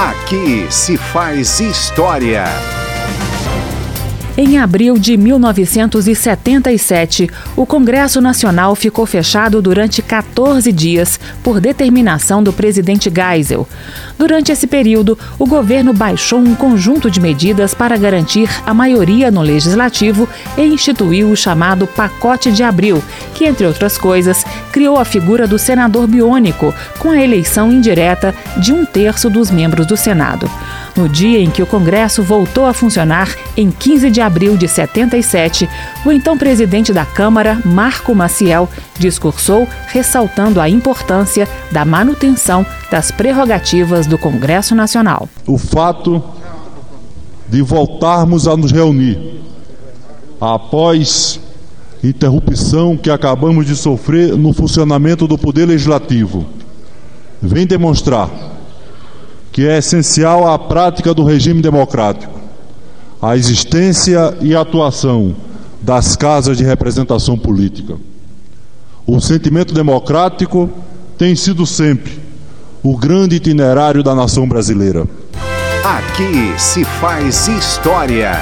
Aqui se faz história. Em abril de 1977, o Congresso Nacional ficou fechado durante 14 dias por determinação do presidente Geisel. Durante esse período, o governo baixou um conjunto de medidas para garantir a maioria no legislativo e instituiu o chamado Pacote de Abril, que, entre outras coisas, criou a figura do senador biônico, com a eleição indireta de um terço dos membros do Senado. No dia em que o Congresso voltou a funcionar, em 15 de abril de 77, o então presidente da Câmara, Marco Maciel, discursou ressaltando a importância da manutenção das prerrogativas do Congresso Nacional. O fato de voltarmos a nos reunir após interrupção que acabamos de sofrer no funcionamento do Poder Legislativo vem demonstrar que é essencial à prática do regime democrático, a existência e atuação das casas de representação política. O sentimento democrático tem sido sempre o grande itinerário da nação brasileira. Aqui se faz história.